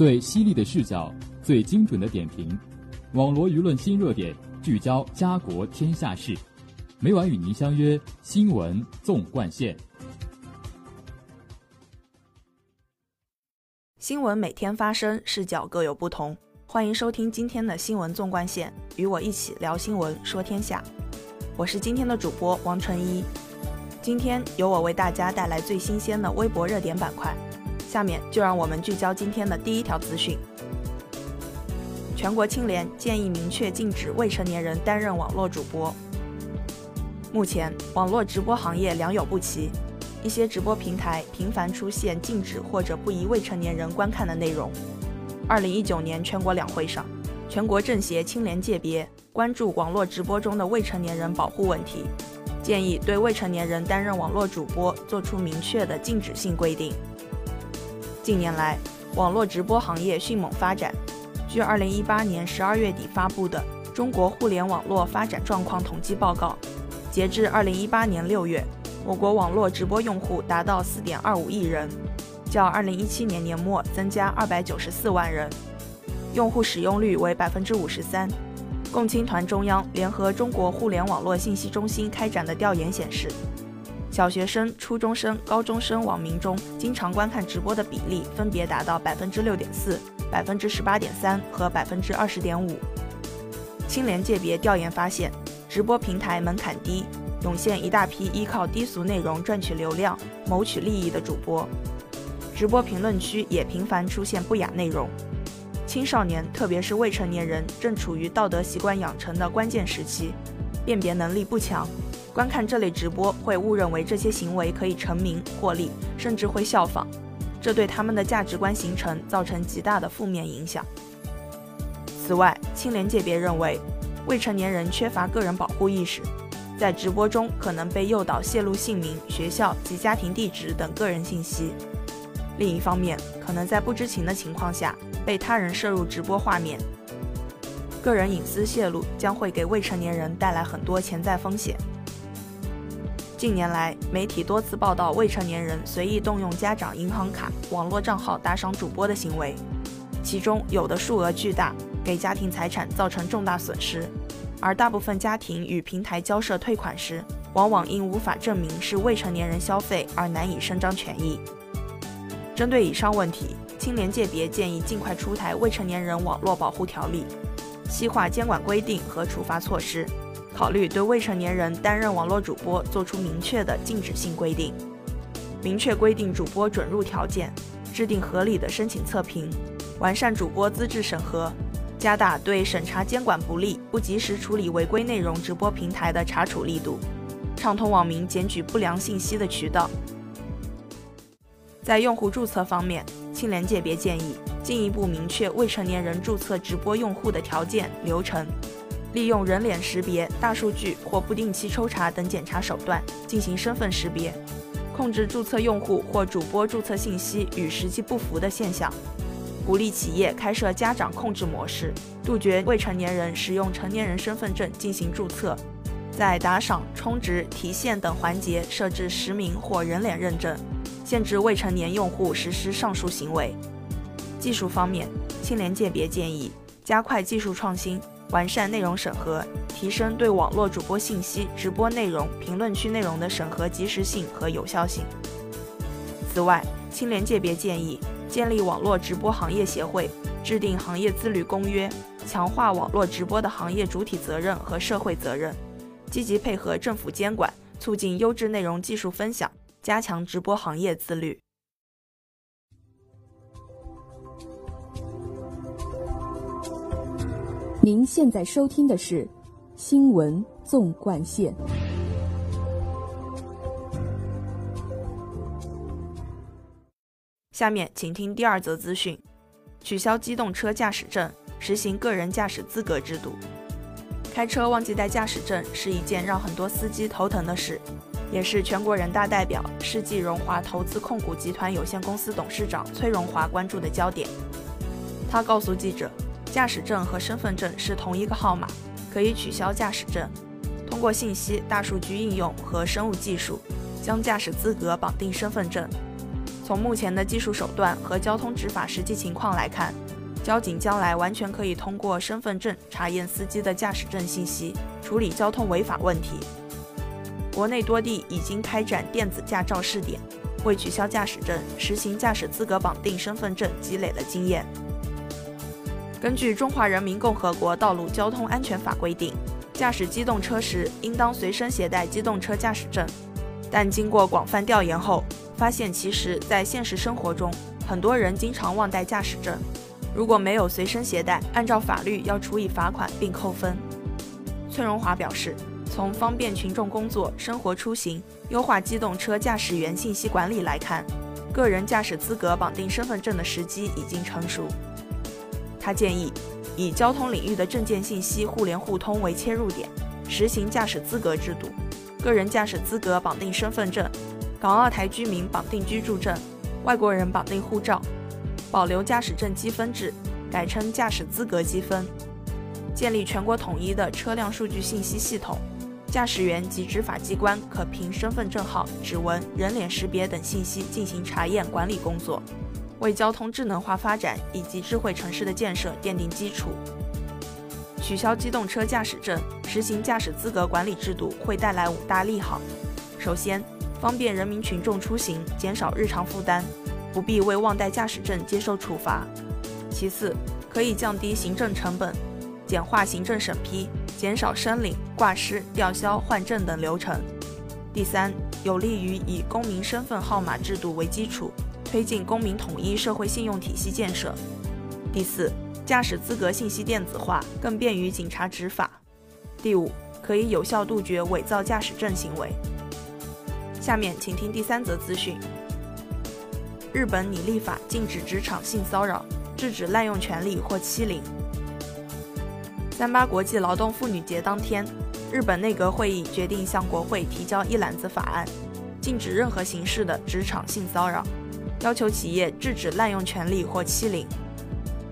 最犀利的视角，最精准的点评，网络舆论新热点，聚焦家国天下事。每晚与您相约《新闻纵贯线》。新闻每天发生，视角各有不同。欢迎收听今天的新闻纵贯线，与我一起聊新闻，说天下。我是今天的主播王纯一。今天由我为大家带来最新鲜的微博热点板块。下面就让我们聚焦今天的第一条资讯。全国青联建议明确禁止未成年人担任网络主播。目前，网络直播行业良莠不齐，一些直播平台频繁出现禁止或者不宜未成年人观看的内容。二零一九年全国两会上，全国政协青联界别关注网络直播中的未成年人保护问题，建议对未成年人担任网络主播作出明确的禁止性规定。近年来，网络直播行业迅猛发展。据2018年12月底发布的《中国互联网络发展状况统计报告》，截至2018年6月，我国网络直播用户达到4.25亿人，较2017年年末增加294万人，用户使用率为53%。共青团中央联合中国互联网络信息中心开展的调研显示。小学生、初中生、高中生网民中经常观看直播的比例分别达到百分之六点四、百分之十八点三和百分之二十点五。青联界别调研发现，直播平台门槛低，涌现一大批依靠低俗内容赚取流量、谋取利益的主播。直播评论区也频繁出现不雅内容。青少年，特别是未成年人，正处于道德习惯养成的关键时期，辨别能力不强。观看这类直播会误认为这些行为可以成名获利，甚至会效仿，这对他们的价值观形成造成极大的负面影响。此外，青联界别认为，未成年人缺乏个人保护意识，在直播中可能被诱导泄露姓名、学校及家庭地址等个人信息；另一方面，可能在不知情的情况下被他人摄入直播画面。个人隐私泄露将会给未成年人带来很多潜在风险。近年来，媒体多次报道未成年人随意动用家长银行卡、网络账号打赏主播的行为，其中有的数额巨大，给家庭财产造成重大损失；而大部分家庭与平台交涉退款时，往往因无法证明是未成年人消费而难以伸张权益。针对以上问题，青联界别建议尽快出台《未成年人网络保护条例》，细化监管规定和处罚措施。考虑对未成年人担任网络主播作出明确的禁止性规定，明确规定主播准入条件，制定合理的申请测评，完善主播资质审核，加大对审查监管不力、不及时处理违规内容直播平台的查处力度，畅通网民检举不良信息的渠道。在用户注册方面，青联界别建议进一步明确未成年人注册直播用户的条件流程。利用人脸识别、大数据或不定期抽查等检查手段进行身份识别，控制注册用户或主播注册信息与实际不符的现象。鼓励企业开设家长控制模式，杜绝未成年人使用成年人身份证进行注册。在打赏、充值、提现等环节设置实名或人脸认证，限制未成年用户实施上述行为。技术方面，青联界别建议加快技术创新。完善内容审核，提升对网络主播信息、直播内容、评论区内容的审核及时性和有效性。此外，青联界别建议建立网络直播行业协会，制定行业自律公约，强化网络直播的行业主体责任和社会责任，积极配合政府监管，促进优质内容技术分享，加强直播行业自律。您现在收听的是《新闻纵贯线》。下面请听第二则资讯：取消机动车驾驶证，实行个人驾驶资格制度。开车忘记带驾驶证是一件让很多司机头疼的事，也是全国人大代表、世纪荣华投资控股集团有限公司董事长崔荣华关注的焦点。他告诉记者。驾驶证和身份证是同一个号码，可以取消驾驶证。通过信息、大数据应用和生物技术，将驾驶资格绑定身份证。从目前的技术手段和交通执法实际情况来看，交警将来完全可以通过身份证查验司机的驾驶证信息，处理交通违法问题。国内多地已经开展电子驾照试点，为取消驾驶证、实行驾驶资格绑定身份证积累了经验。根据《中华人民共和国道路交通安全法》规定，驾驶机动车时应当随身携带机动车驾驶证。但经过广泛调研后，发现其实，在现实生活中，很多人经常忘带驾驶证。如果没有随身携带，按照法律要处以罚款并扣分。崔荣华表示，从方便群众工作、生活出行、优化机动车驾驶员信息管理来看，个人驾驶资格绑定身份证的时机已经成熟。他建议，以交通领域的证件信息互联互通为切入点，实行驾驶资格制度，个人驾驶资格绑定身份证，港澳台居民绑定居住证，外国人绑定护照。保留驾驶证积分制，改称驾驶资格积分；建立全国统一的车辆数据信息系统，驾驶员及执法机关可凭身份证号、指纹、人脸识别等信息进行查验管理工作，为交通智能化发展以及智慧城市的建设奠定基础。取消机动车驾驶证，实行驾驶资格管理制度会带来五大利好：首先，方便人民群众出行，减少日常负担。不必为忘带驾驶证接受处罚。其次，可以降低行政成本，简化行政审批，减少申领、挂失、吊销、换证等流程。第三，有利于以公民身份号码制度为基础，推进公民统一社会信用体系建设。第四，驾驶资格信息电子化，更便于警察执法。第五，可以有效杜绝伪造驾驶证行为。下面请听第三则资讯。日本拟立法禁止职场性骚扰，制止滥用权力或欺凌。三八国际劳动妇女节当天，日本内阁会议决定向国会提交一揽子法案，禁止任何形式的职场性骚扰，要求企业制止滥用权力或欺凌。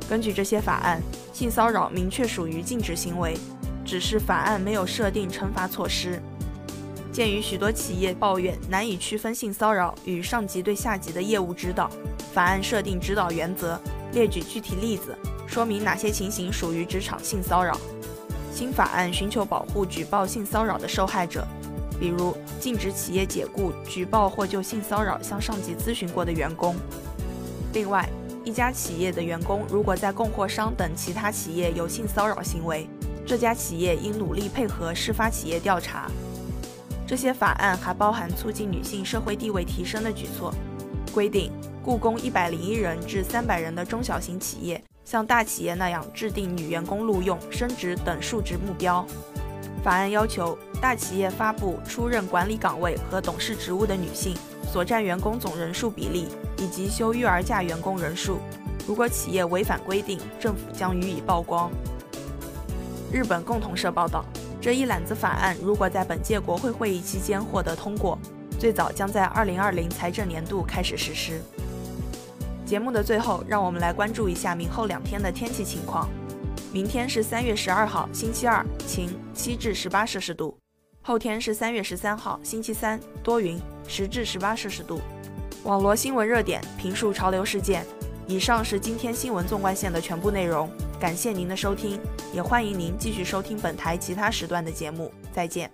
根据这些法案，性骚扰明确属于禁止行为，只是法案没有设定惩罚措施。鉴于许多企业抱怨难以区分性骚扰与上级对下级的业务指导，法案设定指导原则，列举具体例子，说明哪些情形属于职场性骚扰。新法案寻求保护举报性骚扰的受害者，比如禁止企业解雇举报或就性骚扰向上级咨询过的员工。另外，一家企业的员工如果在供货商等其他企业有性骚扰行为，这家企业应努力配合事发企业调查。这些法案还包含促进女性社会地位提升的举措，规定雇工一百零一人至三百人的中小型企业像大企业那样制定女员工录用、升职等数值目标。法案要求大企业发布出任管理岗位和董事职务的女性所占员工总人数比例以及休育儿假员工人数。如果企业违反规定，政府将予以曝光。日本共同社报道。这一揽子法案如果在本届国会会议期间获得通过，最早将在二零二零财政年度开始实施。节目的最后，让我们来关注一下明后两天的天气情况。明天是三月十二号，星期二，晴，七至十八摄氏度；后天是三月十三号，星期三，多云，十至十八摄氏度。网罗新闻热点，评述潮流事件。以上是今天新闻纵贯线的全部内容。感谢您的收听，也欢迎您继续收听本台其他时段的节目。再见。